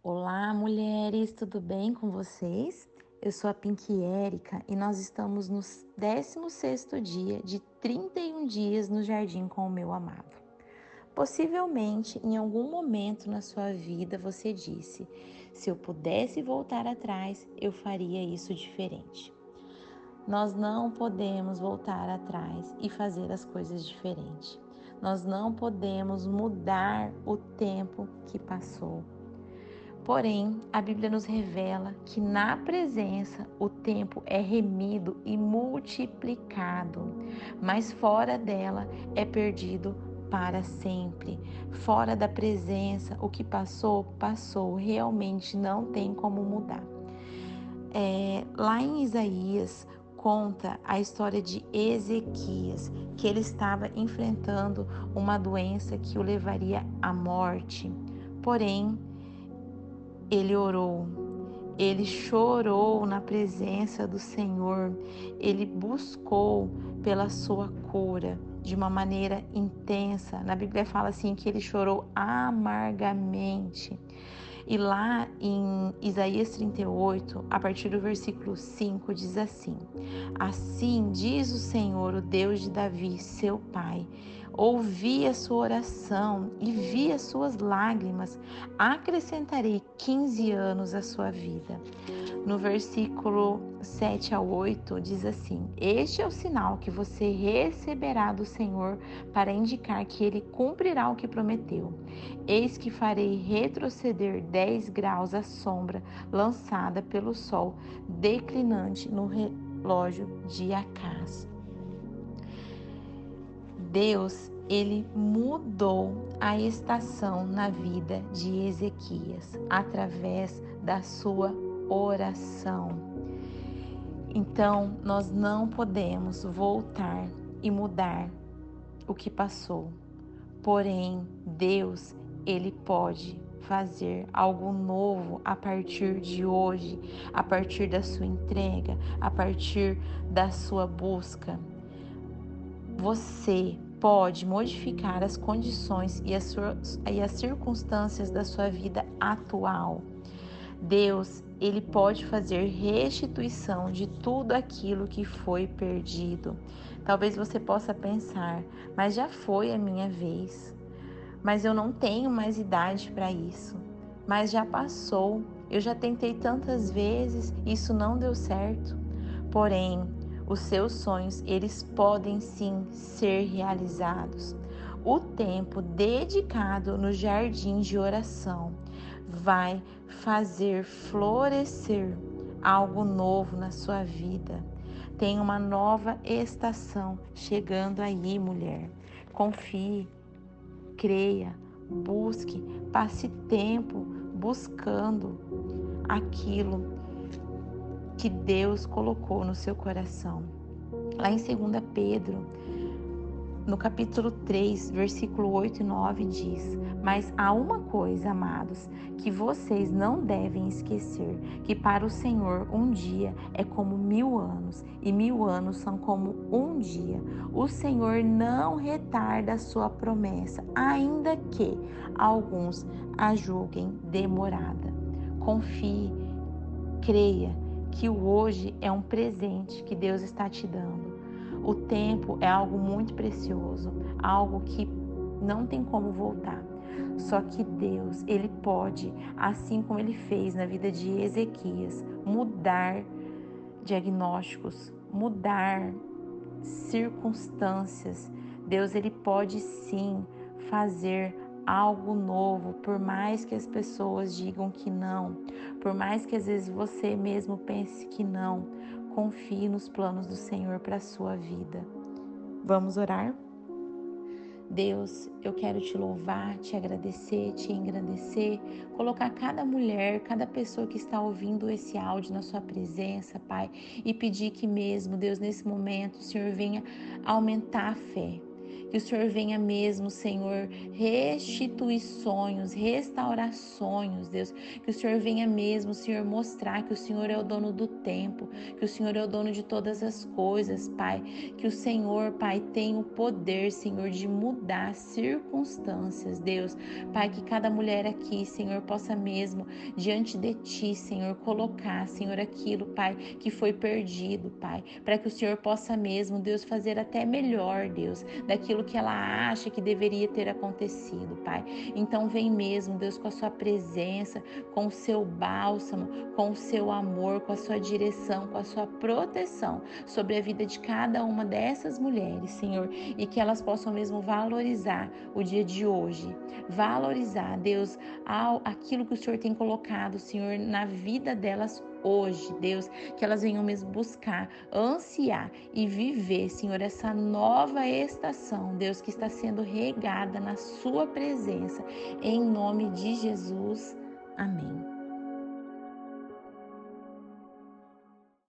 Olá, mulheres, tudo bem com vocês? Eu sou a Pink Érica e nós estamos no 16º dia de 31 dias no jardim com o meu amado. Possivelmente, em algum momento na sua vida você disse: "Se eu pudesse voltar atrás, eu faria isso diferente". Nós não podemos voltar atrás e fazer as coisas diferentes. Nós não podemos mudar o tempo que passou Porém, a Bíblia nos revela que na presença o tempo é remido e multiplicado, mas fora dela é perdido para sempre. Fora da presença, o que passou, passou, realmente não tem como mudar. É, lá em Isaías, conta a história de Ezequias, que ele estava enfrentando uma doença que o levaria à morte. Porém, ele orou, ele chorou na presença do Senhor, ele buscou pela sua cura de uma maneira intensa. Na Bíblia fala assim que ele chorou amargamente. E lá em Isaías 38, a partir do versículo 5, diz assim: Assim diz o Senhor, o Deus de Davi, seu pai ouvi a sua oração e vi as suas lágrimas, acrescentarei 15 anos à sua vida. No versículo 7 a 8 diz assim: Este é o sinal que você receberá do Senhor para indicar que ele cumprirá o que prometeu. Eis que farei retroceder 10 graus a sombra lançada pelo sol declinante no relógio de Acás. Deus, ele mudou a estação na vida de Ezequias através da sua oração. Então, nós não podemos voltar e mudar o que passou. Porém, Deus, ele pode fazer algo novo a partir de hoje, a partir da sua entrega, a partir da sua busca. Você pode modificar as condições e as, e as circunstâncias da sua vida atual. Deus, ele pode fazer restituição de tudo aquilo que foi perdido. Talvez você possa pensar, mas já foi a minha vez. Mas eu não tenho mais idade para isso. Mas já passou. Eu já tentei tantas vezes, isso não deu certo. Porém, os seus sonhos, eles podem sim ser realizados. O tempo dedicado no jardim de oração vai fazer florescer algo novo na sua vida. Tem uma nova estação chegando aí, mulher. Confie, creia, busque, passe tempo buscando aquilo que Deus colocou no seu coração. Lá em 2 Pedro, no capítulo 3, versículo 8 e 9 diz: Mas há uma coisa, amados, que vocês não devem esquecer: que para o Senhor um dia é como mil anos, e mil anos são como um dia. O Senhor não retarda a sua promessa, ainda que alguns a julguem demorada. Confie, creia que o hoje é um presente que Deus está te dando. O tempo é algo muito precioso, algo que não tem como voltar. Só que Deus, ele pode, assim como ele fez na vida de Ezequias, mudar diagnósticos, mudar circunstâncias. Deus ele pode sim fazer algo novo, por mais que as pessoas digam que não, por mais que às vezes você mesmo pense que não, confie nos planos do Senhor para a sua vida. Vamos orar? Deus, eu quero te louvar, te agradecer, te engrandecer, colocar cada mulher, cada pessoa que está ouvindo esse áudio na sua presença, Pai, e pedir que mesmo, Deus, nesse momento, o Senhor venha aumentar a fé, Que o Senhor venha mesmo, Senhor, restituir sonhos, restaurar sonhos, Deus. Que o Senhor venha mesmo, Senhor, mostrar que o Senhor é o dono do tempo, que o Senhor é o dono de todas as coisas, Pai. Que o Senhor, Pai, tem o poder, Senhor, de mudar circunstâncias, Deus. Pai, que cada mulher aqui, Senhor, possa mesmo, diante de Ti, Senhor, colocar, Senhor, aquilo, Pai, que foi perdido, Pai. Para que o Senhor possa mesmo, Deus, fazer até melhor, Deus, daquilo aquilo que ela acha que deveria ter acontecido, Pai. Então vem mesmo, Deus, com a sua presença, com o seu bálsamo, com o seu amor, com a sua direção, com a sua proteção sobre a vida de cada uma dessas mulheres, Senhor, e que elas possam mesmo valorizar o dia de hoje, valorizar, Deus, aquilo que o Senhor tem colocado, Senhor, na vida delas hoje, Deus, que elas venham mesmo buscar, ansiar e viver, Senhor, essa nova estação, Deus, que está sendo regada na Sua presença. Em nome de Jesus. Amém.